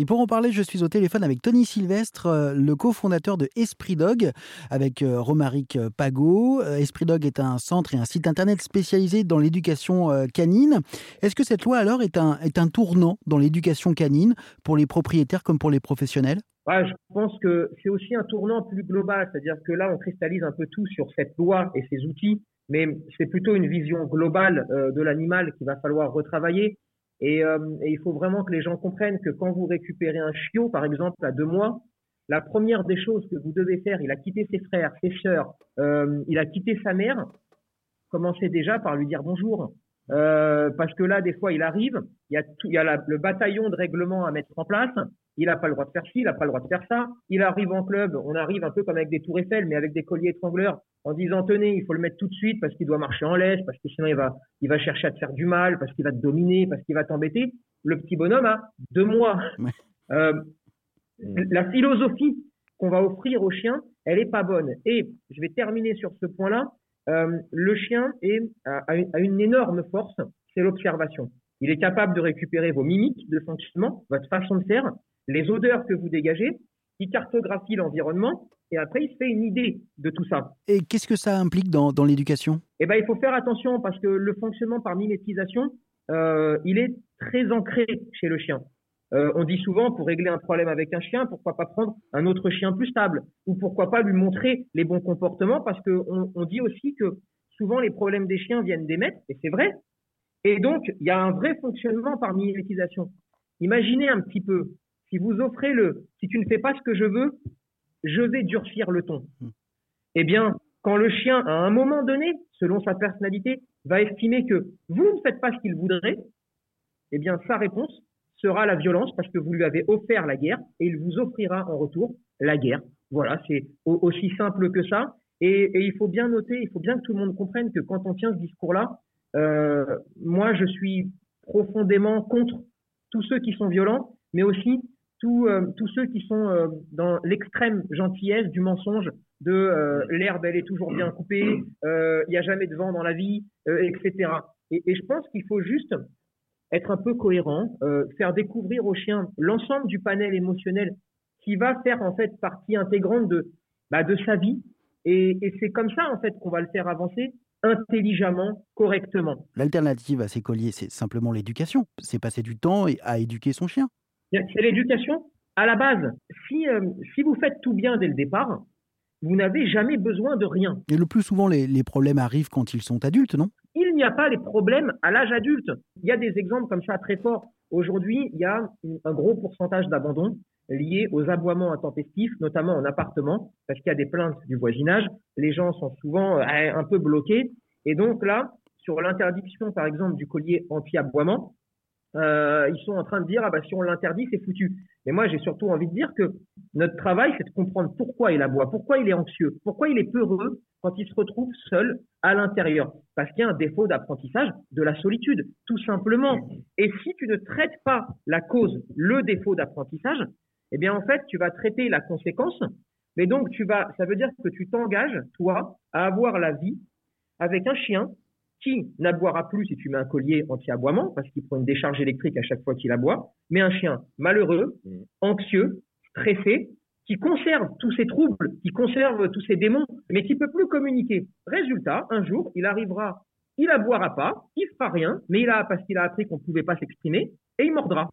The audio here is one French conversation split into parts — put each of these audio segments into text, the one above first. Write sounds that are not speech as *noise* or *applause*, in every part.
Et pour en parler, je suis au téléphone avec Tony Sylvestre, euh, le cofondateur de Esprit Dog, avec euh, Romaric Pagot. Euh, Esprit Dog est un centre et un site internet spécialisé dans l'éducation canine. Est-ce que cette loi alors est un, est un tournant dans l'éducation canine pour les propriétaires comme pour les professionnels? Je pense que c'est aussi un tournant plus global, c'est-à-dire que là, on cristallise un peu tout sur cette loi et ses outils, mais c'est plutôt une vision globale de l'animal qu'il va falloir retravailler. Euh, et, il faut vraiment que les gens comprennent que quand vous récupérez un chiot, par exemple, à deux mois, la première des choses que vous devez faire, il a quitté ses frères, ses sœurs, euh, il a quitté sa mère, commencez déjà par lui dire bonjour. Euh, parce que là, des fois, il arrive, il y a, tout, il y a le bataillon de règlement à mettre en place, il n'a pas le droit de faire ci, il n'a pas le droit de faire ça. Il arrive en club, on arrive un peu comme avec des tours Eiffel, mais avec des colliers étrangleurs, en disant tenez, il faut le mettre tout de suite parce qu'il doit marcher en laisse, parce que sinon il va, il va chercher à te faire du mal, parce qu'il va te dominer, parce qu'il va t'embêter. Le petit bonhomme a deux mois. *laughs* Euh, la philosophie qu'on va offrir au chien, elle est pas bonne. Et je vais terminer sur ce point-là. Euh, le chien est, a, une énorme force, c'est l'observation. Il est capable de récupérer vos mimiques de fonctionnement, votre façon de faire, les odeurs que vous dégagez, il cartographie l'environnement et après il se fait une idée de tout ça. Et qu'est-ce que ça implique dans, l'éducation? Eh ben, il faut faire attention parce que le fonctionnement par mimétisation, euh, il est très ancré chez le chien. Euh, on dit souvent pour régler un problème avec un chien, pourquoi pas prendre un autre chien plus stable ou pourquoi pas lui montrer les bons comportements parce qu'on on dit aussi que souvent les problèmes des chiens viennent des maîtres et c'est vrai. Et donc il y a un vrai fonctionnement par mimétisation. Imaginez un petit peu si vous offrez le si tu ne fais pas ce que je veux, je vais durcir le ton. Hmm. Eh bien, quand le chien, à un moment donné, selon sa personnalité, va estimer que vous ne faites pas ce qu'il voudrait, eh bien, sa réponse sera la violence parce que vous lui avez offert la guerre et il vous offrira en retour la guerre. Voilà, c'est aussi simple que ça. Et, il faut bien noter, il faut bien que tout le monde comprenne que quand on tient ce discours-là, euh, moi, je suis profondément contre tous ceux qui sont violents, mais aussi euh, tous, ceux qui sont euh, dans l'extrême gentillesse du mensonge de l'herbe elle est toujours bien coupée, il n'y a jamais de vent dans la vie, etc. Et, et, je pense qu'il faut juste être un peu cohérent, faire découvrir aux chiens l'ensemble du panel émotionnel qui va faire en fait partie intégrante de bah, de sa vie. Et, et c'est comme ça en fait qu'on va le faire avancer intelligemment, correctement. L'alternative à ces colliers, c'est simplement l'éducation. C'est passer du temps à éduquer son chien. C'est l'éducation à la base. Si, euh, si vous faites tout bien dès le départ, vous n'avez jamais besoin de rien. Et le plus souvent, les, les problèmes arrivent quand ils sont adultes, non? N'y a pas les problèmes à l'âge adulte. Il y a des exemples comme ça très forts. Aujourd'hui, il y a un gros pourcentage d'abandon lié aux aboiements intempestifs, notamment en appartement, parce qu'il y a des plaintes du voisinage. Les gens sont souvent euh, un peu bloqués. Et donc là, sur l'interdiction, par exemple, du collier anti-aboiement, euh, ils sont en train de dire ah bah si on l'interdit c'est foutu. Mais moi j'ai surtout envie de dire que notre travail c'est de comprendre pourquoi il aboie, pourquoi il est anxieux, pourquoi il est peureux quand il se retrouve seul à l'intérieur. Parce qu'il y a un défaut d'apprentissage de la solitude, tout simplement. Et si tu ne traites pas la cause, le défaut d'apprentissage, eh bien en fait tu vas traiter la conséquence. Mais donc tu vas, ça veut dire que tu t'engages toi à avoir la vie avec un chien qui n'aboiera plus si tu mets un collier anti-aboiement, parce qu'il prend une décharge électrique à chaque fois qu'il aboie, mais un chien malheureux, mmh. anxieux, stressé, qui conserve tous ses troubles, qui conserve tous ses démons, mais qui peut plus communiquer. Résultat, un jour, il arrivera, il aboiera pas, il fera rien, mais il a, parce qu'il a appris qu'on ne pouvait pas s'exprimer, et il mordra.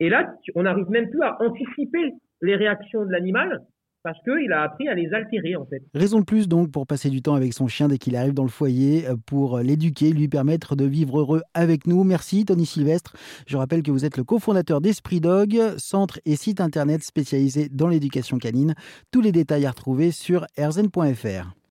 Et là, on n'arrive même plus à anticiper les réactions de l'animal, parce qu'il a appris à les altérer en fait. Raison de plus donc pour passer du temps avec son chien dès qu'il arrive dans le foyer, euh, pour l'éduquer, lui permettre de vivre heureux avec nous. Merci Tony Sylvestre. Je rappelle que vous êtes le cofondateur d'Esprit Dog, centre et site internet spécialisé dans l'éducation canine. Tous les détails à retrouver sur erzen.fr.